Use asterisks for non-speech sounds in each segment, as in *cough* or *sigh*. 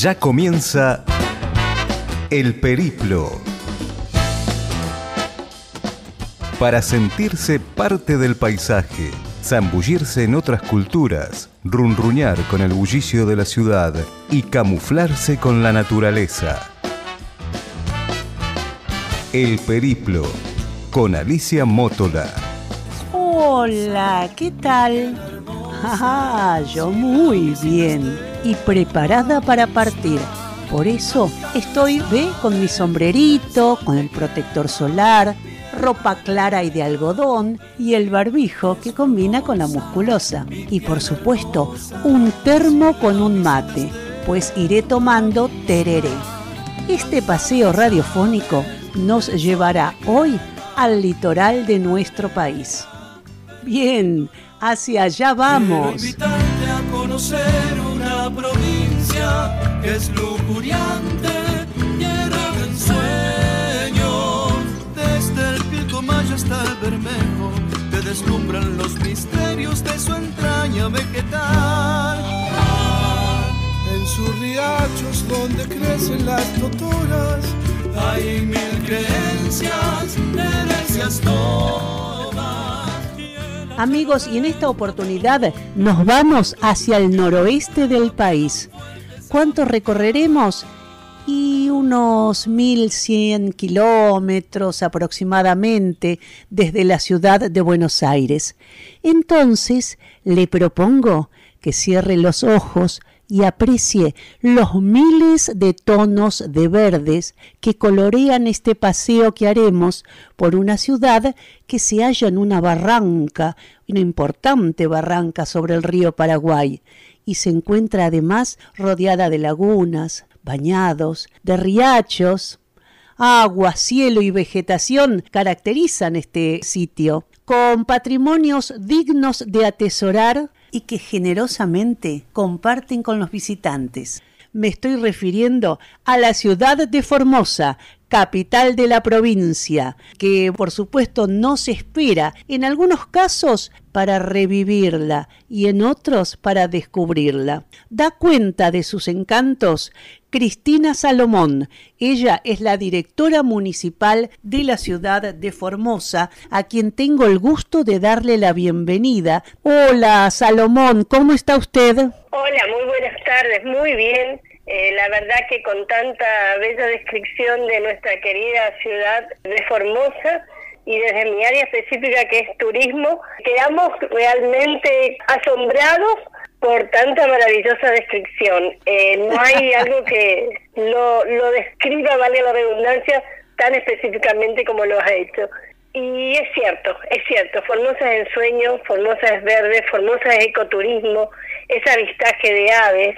Ya comienza El Periplo. Para sentirse parte del paisaje, zambullirse en otras culturas, runruñar con el bullicio de la ciudad y camuflarse con la naturaleza. El Periplo, con Alicia Mótola. Hola, ¿qué tal? *laughs* Ah, yo muy bien y preparada para partir. Por eso estoy, ve, con mi sombrerito, con el protector solar, ropa clara y de algodón y el barbijo que combina con la musculosa. Y por supuesto, un termo con un mate, pues iré tomando tereré. Este paseo radiofónico nos llevará hoy al litoral de nuestro país. Bien, hacia allá vamos. Provincia que es lujuriante, tierra de ensueño. Desde el Pilcomayo hasta el Bermejo, te deslumbran los misterios de su entraña vegetal. En sus riachos donde crecen las totoras, hay mil creencias, herencias todas. Amigos, y en esta oportunidad nos vamos hacia el noroeste del país. ¿Cuánto recorreremos? Y unos 1100 kilómetros aproximadamente desde la ciudad de Buenos Aires. Entonces le propongo que cierre los ojos y aprecie los miles de tonos de verdes que colorean este paseo que haremos por una ciudad que se halla en una barranca, una importante barranca sobre el río Paraguay, y se encuentra además rodeada de lagunas, bañados, de riachos. Agua, cielo y vegetación caracterizan este sitio, con patrimonios dignos de atesorar y que generosamente comparten con los visitantes. Me estoy refiriendo a la ciudad de Formosa, capital de la provincia, que por supuesto no se espera, en algunos casos para revivirla y en otros para descubrirla. Da cuenta de sus encantos Cristina Salomón. Ella es la directora municipal de la ciudad de Formosa, a quien tengo el gusto de darle la bienvenida. Hola, Salomón, ¿cómo está usted? Hola, muy buenas tardes, muy bien. Eh, la verdad que con tanta bella descripción de nuestra querida ciudad de Formosa y desde mi área específica que es turismo, quedamos realmente asombrados por tanta maravillosa descripción. Eh, no hay *laughs* algo que lo, lo describa, vale la redundancia, tan específicamente como lo has hecho. Y es cierto, es cierto, Formosa es ensueño, Formosa es verde, Formosa es ecoturismo, es avistaje de aves,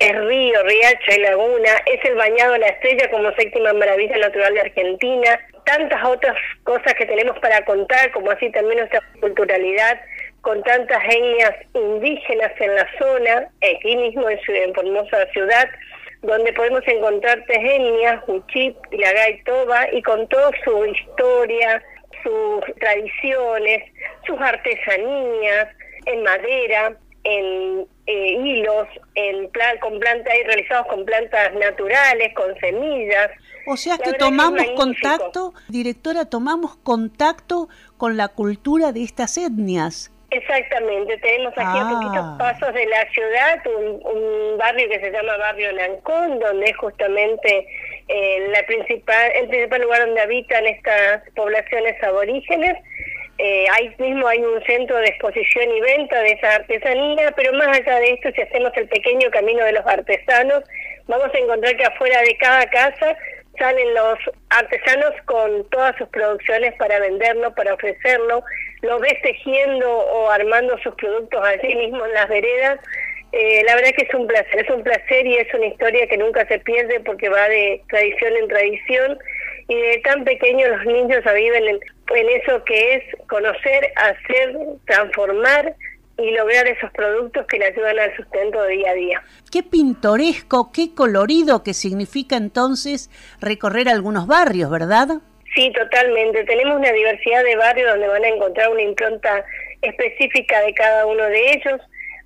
es río, riacho y laguna, es el bañado de la estrella como séptima maravilla natural de Argentina, tantas otras cosas que tenemos para contar, como así también nuestra culturalidad, con tantas etnias indígenas en la zona, aquí mismo en, en Formosa ciudad, donde podemos encontrar etnias, Huchip, Ilagay, Toba, y con toda su historia, sus tradiciones, sus artesanías en madera, en eh, hilos, en plan, con plantas realizados con plantas naturales, con semillas. O sea que tomamos contacto, directora, tomamos contacto con la cultura de estas etnias. Exactamente, tenemos aquí a Ah. poquitos pasos de la ciudad un, un barrio que se llama Barrio Nancón, donde es justamente eh, la principal, el principal lugar donde habitan estas poblaciones aborígenes. Eh, ahí mismo hay un centro de exposición y venta de esa artesanía, pero más allá de esto, si hacemos el pequeño camino de los artesanos, vamos a encontrar que afuera de cada casa salen los artesanos con todas sus producciones para venderlo, para ofrecerlo, lo ves tejiendo o armando sus productos allí mismo en las veredas. Eh, la verdad que es un placer, es un placer y es una historia que nunca se pierde porque va de tradición en tradición y de tan pequeños los niños viven en, en eso que es conocer, hacer, transformar y lograr esos productos que le ayudan al sustento de día a día. Qué pintoresco, qué colorido que significa entonces recorrer algunos barrios, ¿verdad? Sí, totalmente. Tenemos una diversidad de barrios donde van a encontrar una impronta específica de cada uno de ellos.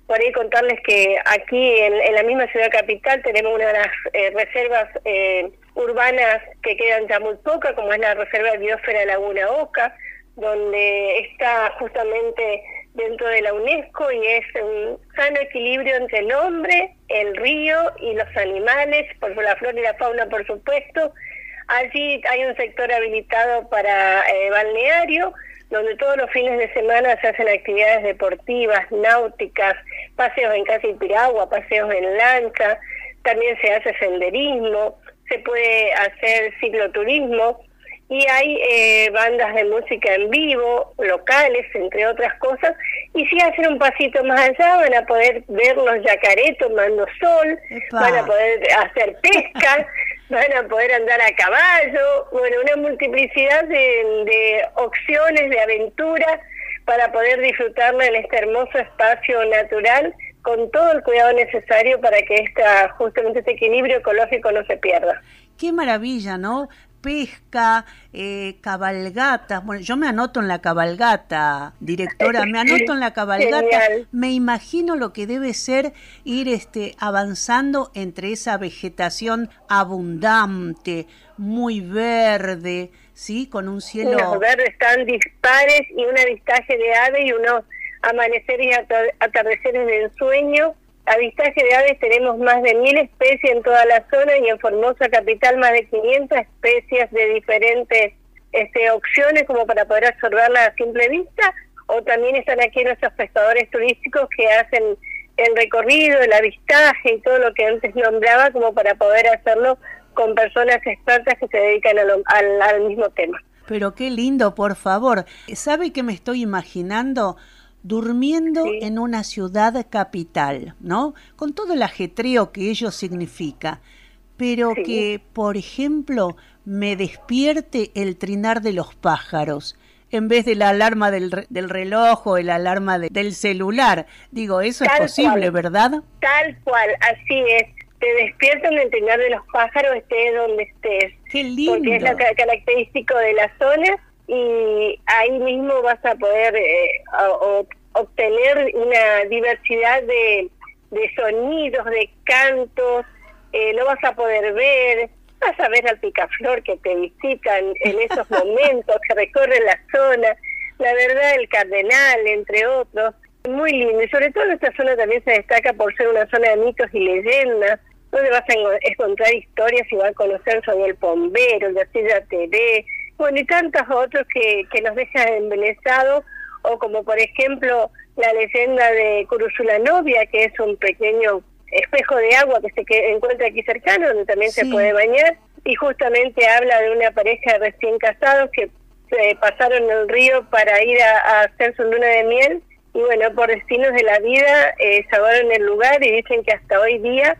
por ahí contarles que aquí en, la misma ciudad capital tenemos una de las eh, reservas eh, urbanas que quedan ya muy pocas, como es la Reserva de Biosfera Laguna Oca, donde está justamente dentro de la UNESCO y es un sano equilibrio entre el hombre, el río y los animales, por la flora y la fauna, por supuesto. Allí hay un sector habilitado para eh, balneario, donde todos los fines de semana se hacen actividades deportivas, náuticas, paseos en casa y piragua, paseos en lancha, también se hace senderismo, se puede hacer cicloturismo y hay eh, bandas de música en vivo, locales, entre otras cosas, y si hacen un pasito más allá van a poder ver los yacaré tomando sol, van a poder hacer pesca, *laughs* van a poder andar a caballo, bueno, una multiplicidad de, de opciones de aventura para poder disfrutarla en este hermoso espacio natural con todo el cuidado necesario para que esta, justamente este equilibrio ecológico no se pierda. Qué maravilla, ¿no? pesca, eh, cabalgatas. Bueno, yo me anoto en la cabalgata, directora, me anoto en la *laughs* cabalgata. Me imagino lo que debe ser ir este, avanzando entre esa vegetación abundante, muy verde, ¿sí? Con un cielo... Los verdes tan dispares y un avistaje de aves y unos amaneceres y atardeceres de ensueño Avistaje de aves tenemos más de mil especies en toda la zona y en Formosa Capital más de 500 especies de diferentes este, opciones como para poder absorberla a simple vista o también están aquí nuestros pescadores turísticos que hacen el recorrido, el avistaje y todo lo que antes nombraba como para poder hacerlo con personas expertas que se dedican al, al mismo tema. Pero qué lindo, por favor. ¿Sabe qué me estoy imaginando? Durmiendo en una ciudad capital, ¿no? Con todo el ajetreo que ello significa, pero que, por ejemplo, me despierte el trinar de los pájaros en vez de la alarma del, del reloj o el alarma del celular. Digo, eso es posible, ¿verdad? Tal cual, así es. Te despiertan el trinar de los pájaros, estés donde estés. Qué lindo. Porque es lo característico de la zona y ahí mismo vas a poder eh, obtener una diversidad de, sonidos, de cantos, eh, lo vas a poder ver, vas a ver al picaflor que te visitan en esos *laughs* momentos, que recorren la zona, la verdad el cardenal, entre otros, muy lindo, y sobre todo nuestra zona también se destaca por ser una zona de mitos y leyendas, donde vas a encontrar historias y vas a conocer sobre el bombero, la silla TV, bueno, y tantos otros que, que nos dejan embelesados, o como por ejemplo la leyenda de Curuzula Novia, que es un pequeño espejo de agua que se encuentra aquí cercano, donde también se puede bañar, y justamente habla de una pareja recién casados que se pasaron el río para ir a, hacer su luna de miel, y bueno, por destinos de la vida eh, salvaron el lugar y dicen que hasta hoy día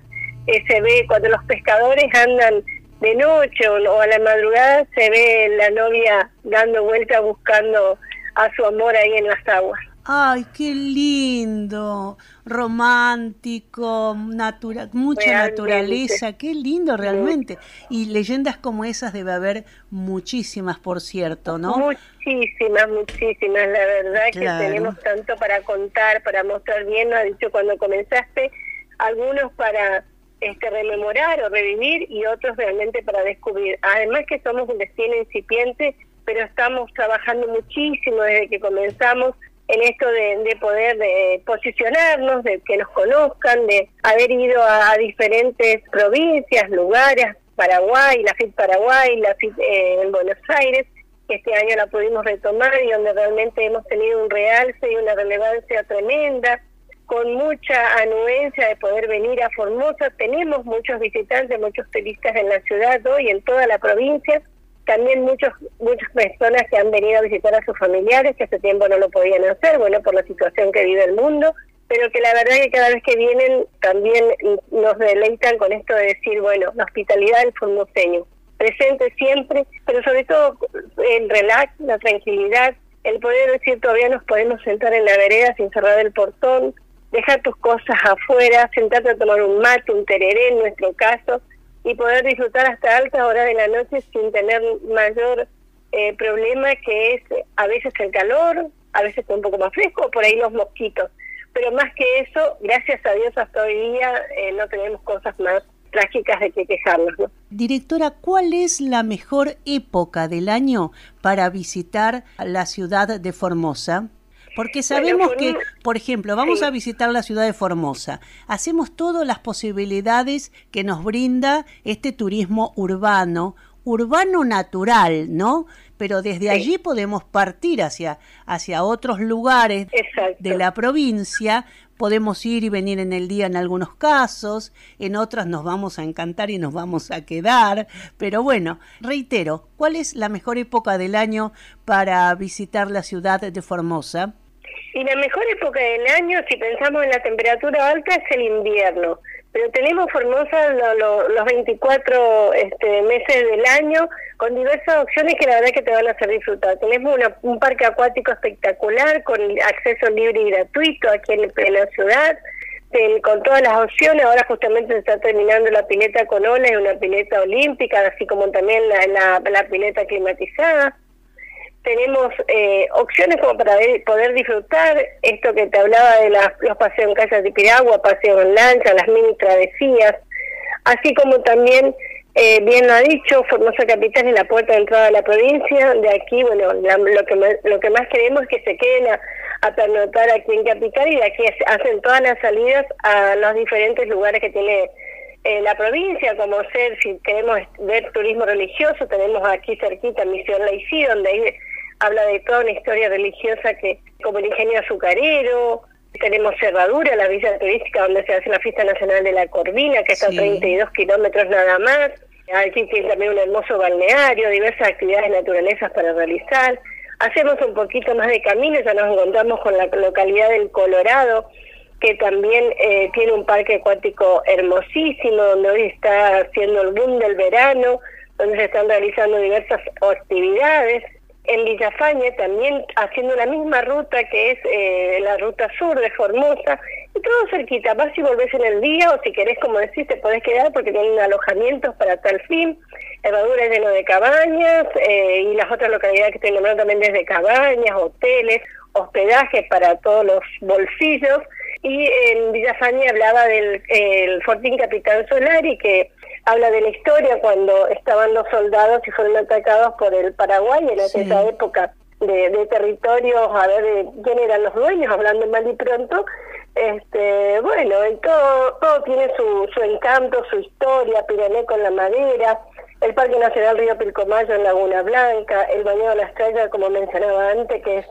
eh, se ve cuando los pescadores andan de noche o, a la madrugada se ve la novia dando vuelta buscando a su amor ahí en las aguas. Ay, qué lindo, romántico, natural, mucha naturaleza, qué lindo realmente. Y leyendas como esas debe haber muchísimas, por cierto, ¿no? Muchísimas, muchísimas, la verdad que tenemos tanto para contar, para mostrar bien, lo has dicho cuando comenzaste, algunos para este, rememorar o revivir y otros realmente para descubrir. Además que somos un destino incipiente, pero estamos trabajando muchísimo desde que comenzamos en esto de, poder de posicionarnos, de que nos conozcan, de haber ido a, diferentes provincias, lugares, Paraguay, la FIT Paraguay, la FIT eh, en Buenos Aires, que este año la pudimos retomar y donde realmente hemos tenido un realce y una relevancia tremenda con mucha anuencia de poder venir a Formosa. Tenemos muchos visitantes, muchos turistas en la ciudad hoy, en toda la provincia. También muchos, muchas personas que han venido a visitar a sus familiares, que hace tiempo no lo podían hacer, bueno, por la situación que vive el mundo, pero que la verdad que cada vez que vienen también nos deleitan con esto de decir, bueno, la hospitalidad del formoseño, presente siempre, pero sobre todo el relax, la tranquilidad, el poder decir todavía nos podemos sentar en la vereda sin cerrar el portón, dejar tus cosas afuera, sentarte a tomar un mate, un tereré en nuestro caso, y poder disfrutar hasta altas horas de la noche sin tener mayor eh, problema que es a veces el calor, a veces un poco más fresco, por ahí los mosquitos. pero más que eso, gracias a Dios hasta hoy día eh, no tenemos cosas más trágicas de que quejarnos. ¿no? Directora, ¿cuál es la mejor época del año para visitar la ciudad de Formosa? Porque sabemos que, por ejemplo, vamos a visitar la ciudad de Formosa. Hacemos todas las posibilidades que nos brinda este turismo urbano, urbano natural, ¿no? Pero desde allí podemos partir hacia, hacia otros lugares de la provincia, podemos ir y venir en el día en algunos casos, en otras nos vamos a encantar y nos vamos a quedar, pero bueno, reitero, ¿cuál es la mejor época del año para visitar la ciudad de Formosa? Y la mejor época del año, si pensamos en la temperatura alta, es el invierno. Pero tenemos Formosa los 24 este, meses del año con diversas opciones que la verdad que te van a hacer disfrutar. Tenemos un parque acuático espectacular con acceso libre y gratuito aquí en, la ciudad, con todas las opciones. Ahora justamente se está terminando la pileta con olas y una pileta olímpica, así como también la, la pileta climatizada tenemos eh, opciones como para poder disfrutar. Esto que te hablaba de los paseos en calles de piragua, paseos en lancha, las mini travesías, así como también, eh, bien lo ha dicho, Formosa Capital es la puerta de entrada de la provincia, de aquí, bueno, lo, que más, lo que más queremos es que se queden a, a aquí en Capital y de aquí hacen todas las salidas a los diferentes lugares que tiene eh, la provincia, como ser, si queremos ver turismo religioso, tenemos aquí cerquita Misión Laicí, donde hay habla de toda una historia religiosa que como el ingenio azucarero, tenemos Cerradura, la villa turística donde se hace la fiesta nacional de la Corvina, que está a 32 kilómetros nada más. Aquí tiene también un hermoso balneario, diversas actividades naturalezas para realizar. Hacemos un poquito más de camino, ya nos encontramos con la localidad del Colorado, que también eh, tiene un parque acuático hermosísimo, donde hoy está haciendo el boom del verano, donde se están realizando diversas actividades en Villafañe también haciendo la misma ruta que es eh, la ruta sur de Formosa y todo cerquita, vas y volvés en el día o si querés, como decís, te podés quedar porque tienen alojamientos para tal fin, Herradura lleno de cabañas eh, y las otras localidades que estoy nombrando también desde cabañas, hoteles, hospedaje para todos los bolsillos. Y en Villafañe hablaba del el Fortín Capitán Solari que habla de la historia cuando estaban los soldados y fueron atacados por el Paraguay en esa época de, territorios, a ver de quién eran los dueños, hablando mal y pronto. Este, bueno, todo, todo tiene su, su encanto, su historia, Pirané con la madera, el Parque Nacional Río Pilcomayo en Laguna Blanca, el Baño de la Estrella, como mencionaba antes, que es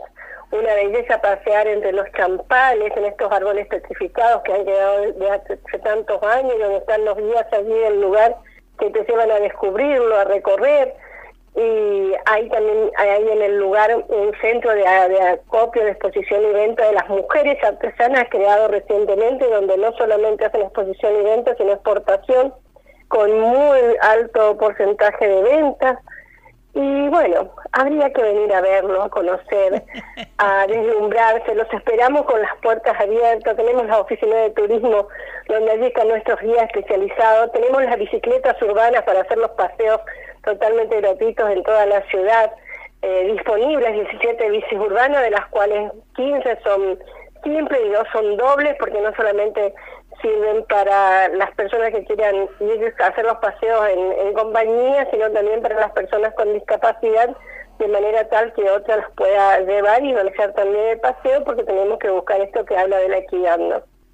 una belleza pasear entre los champales, en estos árboles petrificados que han quedado de hace, tantos años, donde están los guías allí del lugar que te llevan a descubrirlo, a recorrer. Y hay también hay en el lugar un centro de, acopio, de exposición y venta de las mujeres artesanas creado recientemente, donde no solamente hacen exposición y venta, sino exportación, con muy alto porcentaje de ventas. Y bueno, habría que venir a verlo, a conocer, a *laughs* deslumbrarse. Los esperamos con las puertas abiertas. Tenemos la oficina de turismo donde allí están nuestros guías especializados. Tenemos las bicicletas urbanas para hacer los paseos totalmente gratuitos en toda la ciudad. Eh, disponibles 17 bicis urbanas, de las cuales 15 son simples y dos son dobles, porque no solamente sirven para las personas que quieran ir a hacer los paseos en, compañía, sino también para las personas con discapacidad, de manera tal que otra las pueda llevar y manejar también el paseo, porque tenemos que buscar esto que habla de la equidad.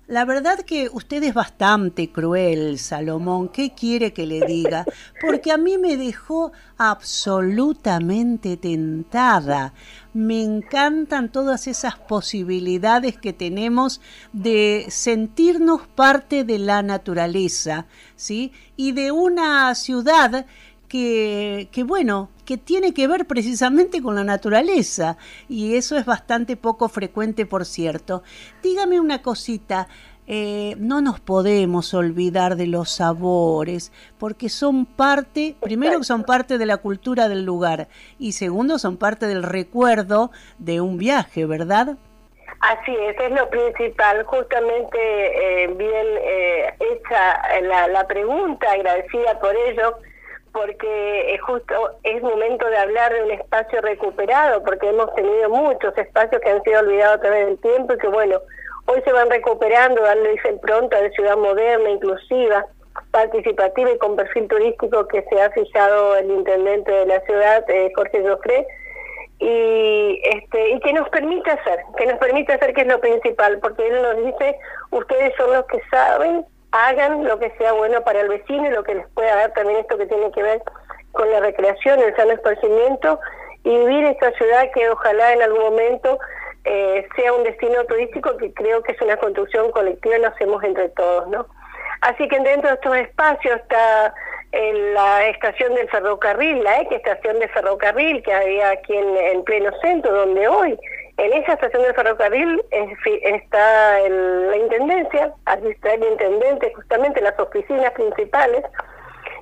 La verdad que usted es bastante cruel, Salomón. ¿Qué quiere que le diga? Porque a mí me dejó absolutamente tentada. Me encantan todas esas posibilidades que tenemos de sentirnos parte de la naturaleza, ¿sí? Y de una ciudad que, que, bueno, que tiene que ver precisamente con la naturaleza y eso es bastante poco frecuente, por cierto. Dígame una cosita, eh, no nos podemos olvidar de los sabores, porque son parte, primero que son parte de la cultura del lugar y segundo son parte del recuerdo de un viaje, ¿verdad? Así es, es lo principal. Justamente eh, bien eh, hecha la, la pregunta, agradecida por ello porque es justo es momento de hablar de un espacio recuperado, porque hemos tenido muchos espacios que han sido olvidados a través del tiempo y que bueno, Hoy se van recuperando, darle esa impronta de ciudad moderna, inclusiva, participativa y con perfil turístico que se ha fijado el intendente de la ciudad, eh, Jorge Joffre, y este y que nos permita hacer, que nos permita hacer que es lo principal, porque él nos dice, ustedes son los que saben, hagan lo que sea bueno para el vecino y lo que les pueda dar también esto que tiene que ver con la recreación, el sano esparcimiento y vivir esta ciudad que ojalá en algún momento eh, sea un destino turístico que creo que es una construcción colectiva y lo hacemos entre todos, ¿no? Así que dentro de estos espacios está en la estación del ferrocarril, la ex estación de ferrocarril que había aquí en, pleno centro, donde hoy en esa estación del ferrocarril está la intendencia, allí está el intendente, justamente las oficinas principales,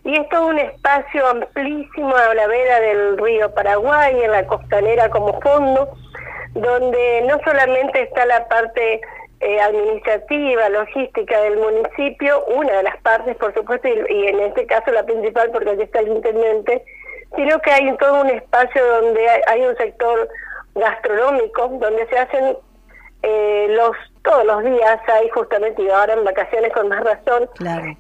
y es todo un espacio amplísimo a la vera del río Paraguay, en la costanera como fondo, donde no solamente está la parte eh, administrativa, logística del municipio, una de las partes, por supuesto, y, en este caso la principal, porque aquí está el intendente, sino que hay todo un espacio donde hay, un sector gastronómico, donde se hacen eh, los todos los días hay justamente y ahora en vacaciones con más razón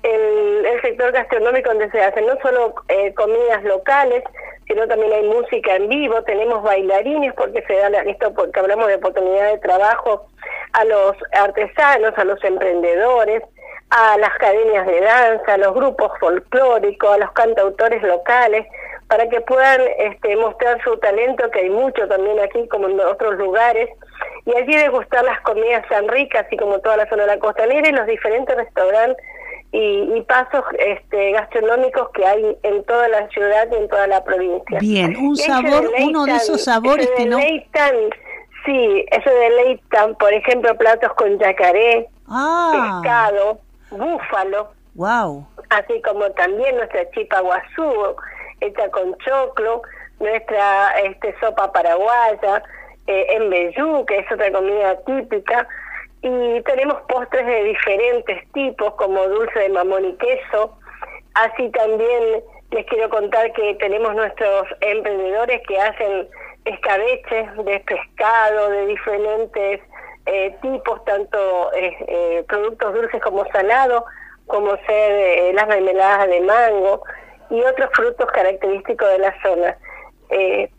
el, el, sector gastronómico donde se hacen no solo eh, comidas locales sino también hay música en vivo tenemos bailarines porque se da esto porque hablamos de oportunidad de trabajo a los artesanos, a los emprendedores, a las academias de danza, a los grupos folclóricos, a los cantautores locales, para que puedan este, mostrar su talento, que hay mucho también aquí como en otros lugares, y allí degustar las comidas tan ricas, así como toda la zona de la costanera y los diferentes restaurantes y, pasos este, gastronómicos que hay en toda la ciudad y en toda la provincia. Bien, un sabor, uno de esos sabores que no... Sí, eso deleitan, por ejemplo, platos con yacaré, ah. pescado, búfalo. Wow. Así como también nuestra chipa guazú, hecha con choclo, nuestra este, sopa paraguaya, eh, que es otra comida típica, y tenemos postres de diferentes tipos, como dulce de mamón y queso. Así también les quiero contar que tenemos nuestros emprendedores que hacen escabeches de pescado, de diferentes eh, tipos, tanto eh, eh, productos dulces como salados, como ser las mermeladas de mango y otros frutos característicos de la zona.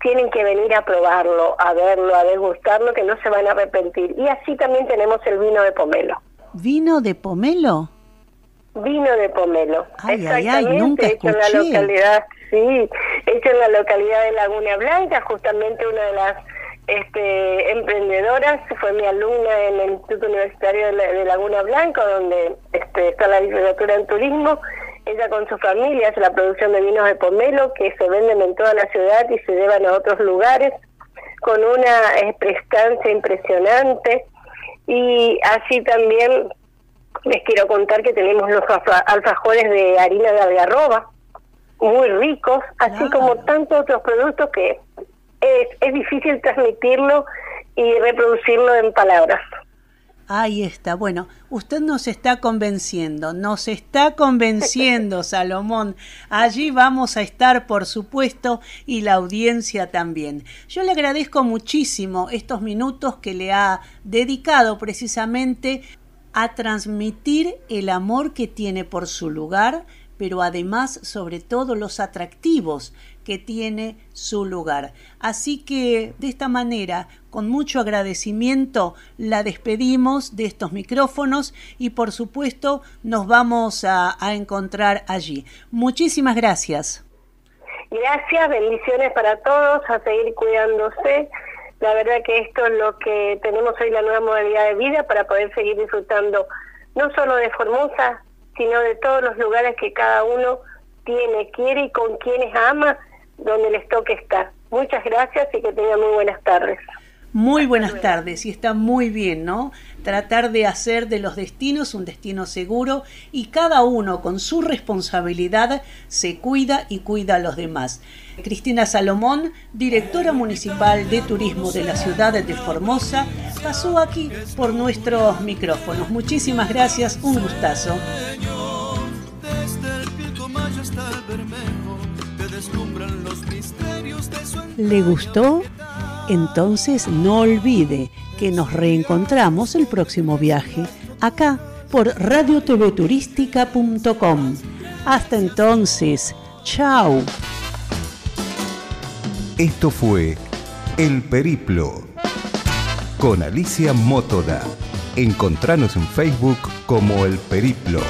tienen que venir a probarlo, a verlo, a degustarlo, que no se van a arrepentir. Y así también tenemos el vino de pomelo. ¿Vino de pomelo? Vino de pomelo. Ay, ay, ay, nunca escuché. en la localidad Sí, hecho en la localidad de Laguna Blanca, justamente una de las este, emprendedoras fue mi alumna en el Instituto Universitario de, Laguna Blanca, donde este, está la literatura en turismo. Ella con su familia hace la producción de vinos de pomelo que se venden en toda la ciudad y se llevan a otros lugares con una prestancia impresionante. Y así también les quiero contar que tenemos los alfajores de harina de algarroba, muy ricos, así como tantos otros productos que es, es difícil transmitirlo y reproducirlo en palabras. Ahí está. Bueno, usted nos está convenciendo, nos está convenciendo, *laughs* Salomón. Allí vamos a estar, por supuesto, y la audiencia también. Yo le agradezco muchísimo estos minutos que le ha dedicado precisamente a transmitir el amor que tiene por su lugar, pero además sobre todo los atractivos que tiene su lugar. Así que de esta manera, con mucho agradecimiento, la despedimos de estos micrófonos y por supuesto nos vamos a, encontrar allí. Muchísimas gracias. Gracias, bendiciones para todos, a seguir cuidándose. La verdad que esto es lo que tenemos hoy, la nueva modalidad de vida para poder seguir disfrutando no solo de Formosa, sino de todos los lugares que cada uno tiene, quiere y con quienes ama, donde les toque estar. Muchas gracias y que tengan muy buenas tardes. Muy buenas tardes y está muy bien, ¿no? Tratar de hacer de los destinos un destino seguro y cada uno con su responsabilidad se cuida y cuida a los demás. Cristina Salomón, directora municipal de turismo de la ciudad de Formosa, pasó aquí por nuestros micrófonos. Muchísimas gracias, un gustazo. ¿Le gustó? Entonces no olvide que nos reencontramos el próximo viaje, acá por radiotvturística.com. Hasta entonces, chao. Esto fue El Periplo con Alicia Mótola. Encontranos en Facebook como El Periplo.